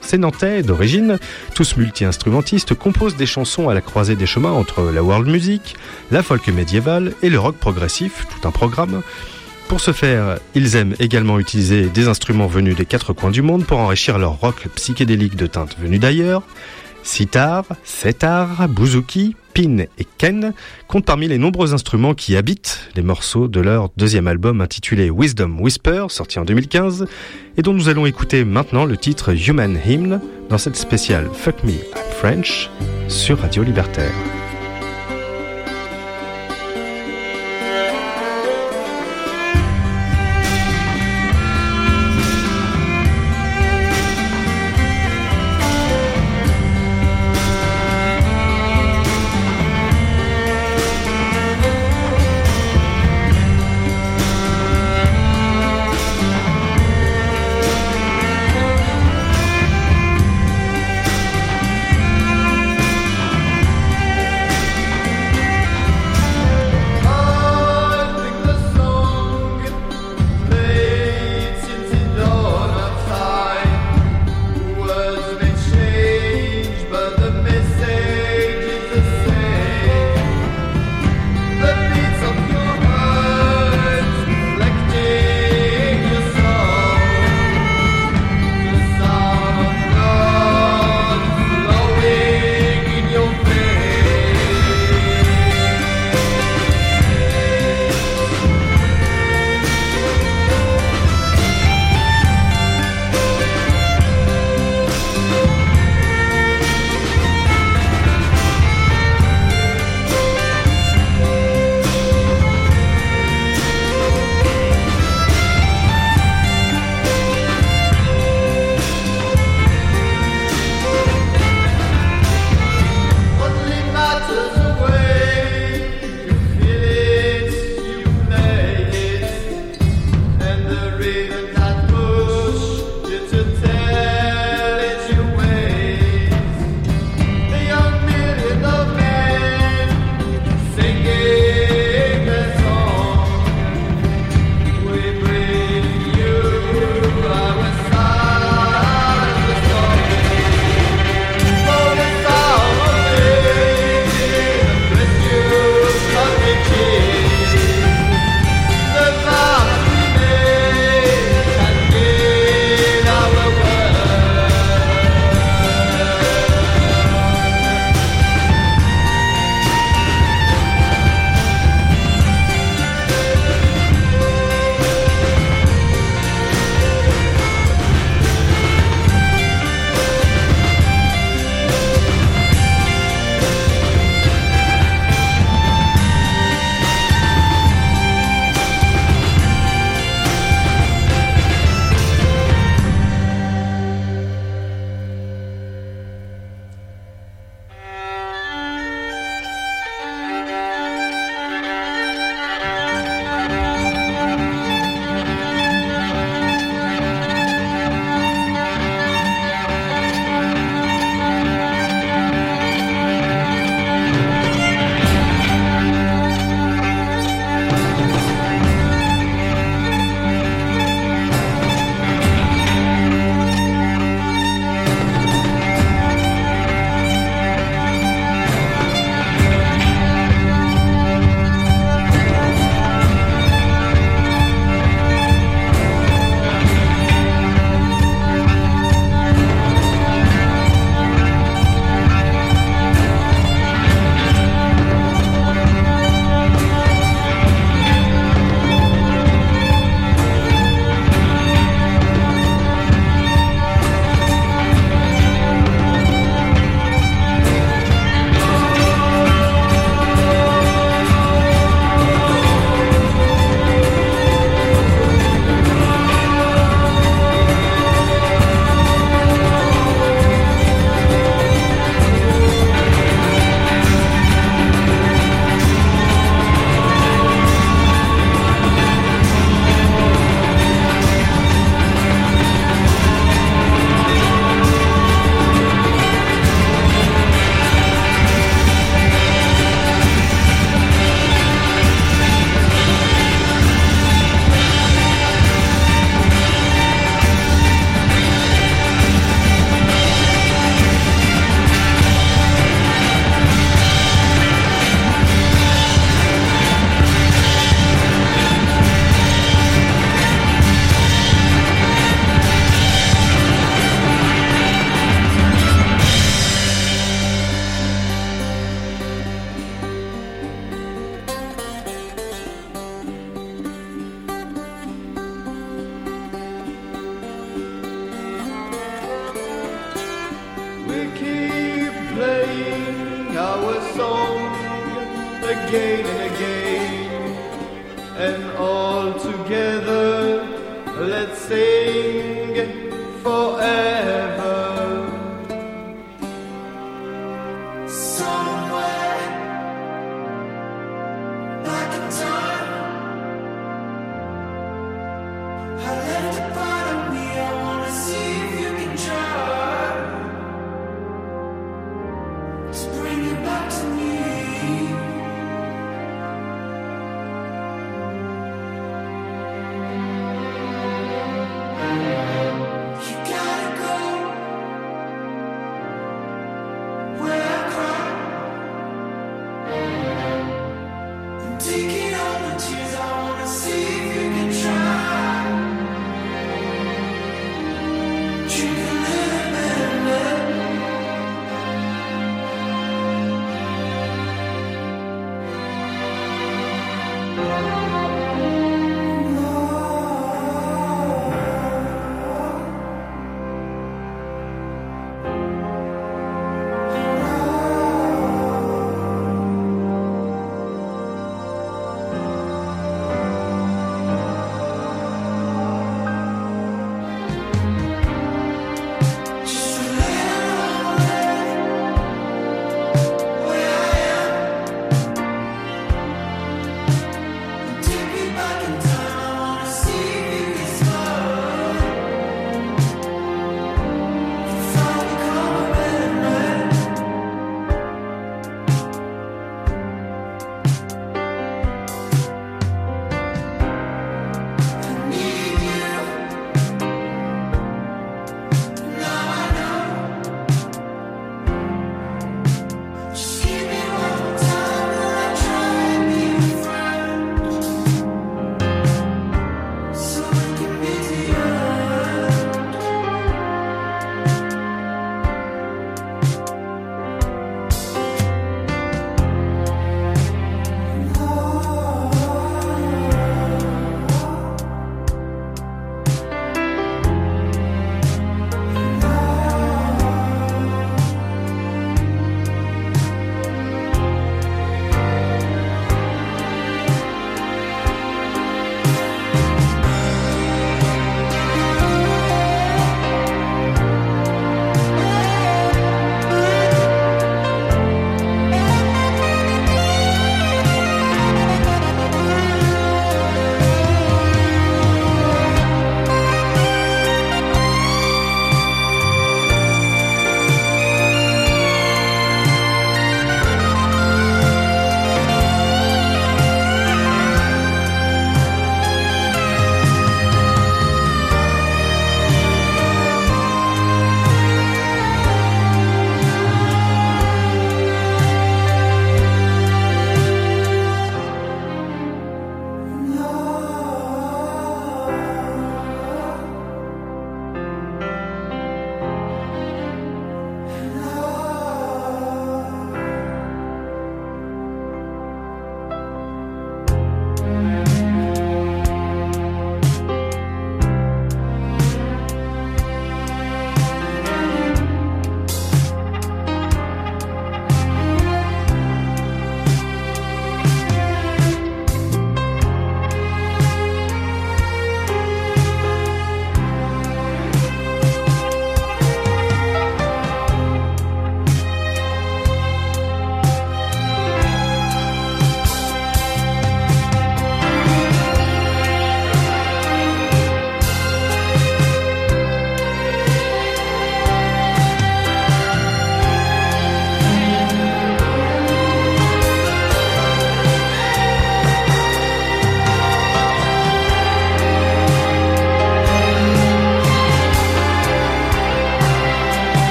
Ces Nantais, d'origine, tous multi-instrumentistes, composent des chansons à la croisée des chemins entre la world music, la folk médiévale et le rock progressif, tout un programme. Pour ce faire, ils aiment également utiliser des instruments venus des quatre coins du monde pour enrichir leur rock psychédélique de teintes venues d'ailleurs. Sitar, setar, bouzouki, pin et ken comptent parmi les nombreux instruments qui habitent les morceaux de leur deuxième album intitulé Wisdom Whisper, sorti en 2015, et dont nous allons écouter maintenant le titre Human Hymn dans cette spéciale Fuck Me I'm French sur Radio Libertaire.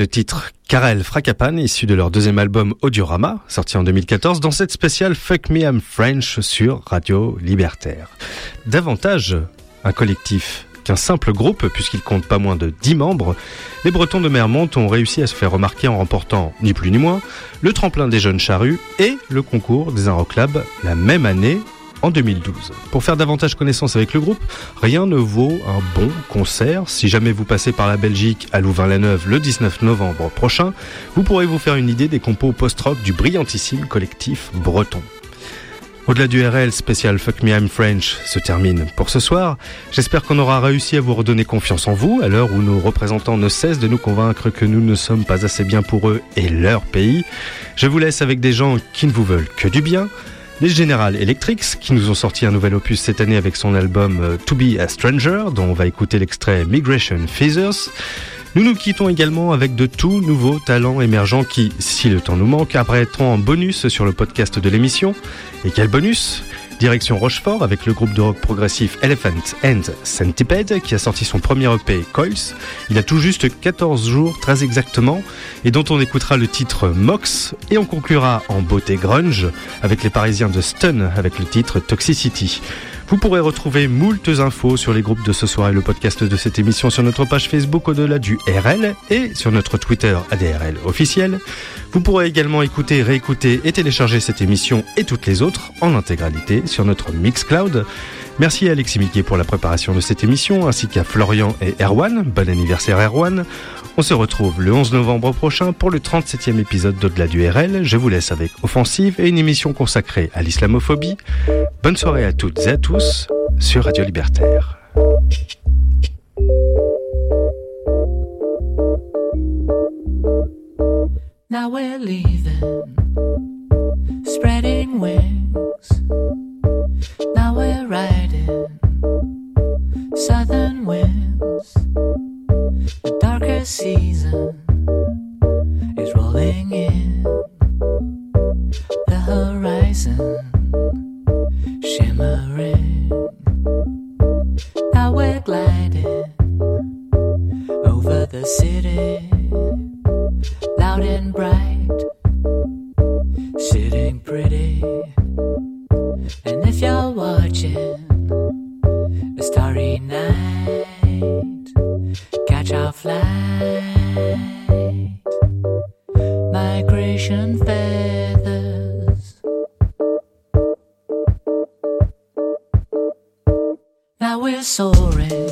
Le titre Karel Frakapan, issu de leur deuxième album Audiorama, sorti en 2014, dans cette spéciale Fuck Me I'm French sur Radio Libertaire. Davantage un collectif qu'un simple groupe, puisqu'il compte pas moins de 10 membres, les Bretons de Mermont ont réussi à se faire remarquer en remportant, ni plus ni moins, le tremplin des jeunes charrues et le concours des Club la même année en 2012. Pour faire davantage connaissance avec le groupe, rien ne vaut un bon concert. Si jamais vous passez par la Belgique à Louvain-la-Neuve le 19 novembre prochain, vous pourrez vous faire une idée des compos post-rock du brillantissime collectif breton. Au-delà du RL spécial Fuck Me I'm French se termine pour ce soir. J'espère qu'on aura réussi à vous redonner confiance en vous à l'heure où nos représentants ne cessent de nous convaincre que nous ne sommes pas assez bien pour eux et leur pays. Je vous laisse avec des gens qui ne vous veulent que du bien. Les General Electrics, qui nous ont sorti un nouvel opus cette année avec son album euh, To Be a Stranger, dont on va écouter l'extrait Migration Feathers. Nous nous quittons également avec de tout nouveaux talents émergents qui, si le temps nous manque, apparaîtront en bonus sur le podcast de l'émission. Et quel bonus? Direction Rochefort avec le groupe de rock progressif Elephant and Centipede qui a sorti son premier EP Coils. Il a tout juste 14 jours très exactement et dont on écoutera le titre Mox et on conclura en beauté grunge avec les parisiens de Stun avec le titre Toxicity. Vous pourrez retrouver moultes infos sur les groupes de ce soir et le podcast de cette émission sur notre page Facebook au-delà du RL et sur notre Twitter ADRL officiel. Vous pourrez également écouter, réécouter et télécharger cette émission et toutes les autres en intégralité sur notre Mixcloud. Merci à Alexis Miquet pour la préparation de cette émission, ainsi qu'à Florian et Erwan. Bon anniversaire Erwan. On se retrouve le 11 novembre prochain pour le 37e épisode d'Au-delà du RL. Je vous laisse avec Offensive et une émission consacrée à l'islamophobie. Bonne soirée à toutes et à tous sur Radio Libertaire. The darker season is rolling in. The horizon shimmering. Now we're gliding over the city loud and bright, sitting pretty. And if you're watching a starry night, catch our flight. Migration feathers. Now we're soaring.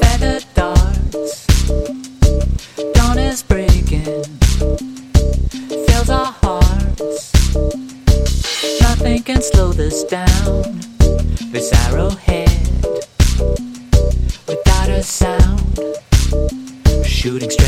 Feathered darts. Dawn is breaking. Fills our hearts. Nothing can slow this down. Shooting